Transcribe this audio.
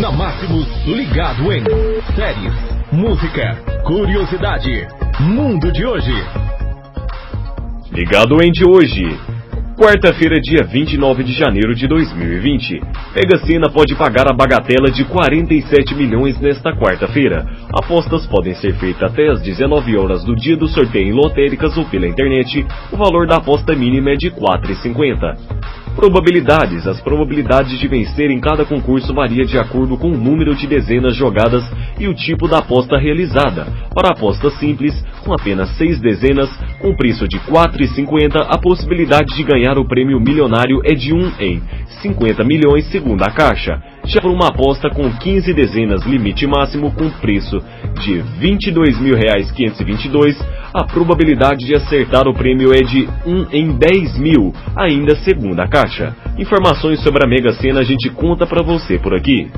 Na Máximos, ligado em séries, música, curiosidade, mundo de hoje. Ligado em de hoje. Quarta-feira, dia 29 de janeiro de 2020. Mega Sena pode pagar a bagatela de 47 milhões nesta quarta-feira. Apostas podem ser feitas até às 19 horas do dia do sorteio em lotéricas ou pela internet. O valor da aposta mínima é de R$ 4,50. Probabilidades. As probabilidades de vencer em cada concurso varia de acordo com o número de dezenas jogadas e o tipo da aposta realizada. Para aposta simples, com apenas seis dezenas, com preço de R$ 4,50, a possibilidade de ganhar o prêmio milionário é de 1 em 50 milhões segundo a Caixa. Já por uma aposta com 15 dezenas limite máximo com preço de R$ 22.522, a probabilidade de acertar o prêmio é de 1 em 10 mil, ainda segundo a Caixa. Informações sobre a Mega Sena a gente conta para você por aqui.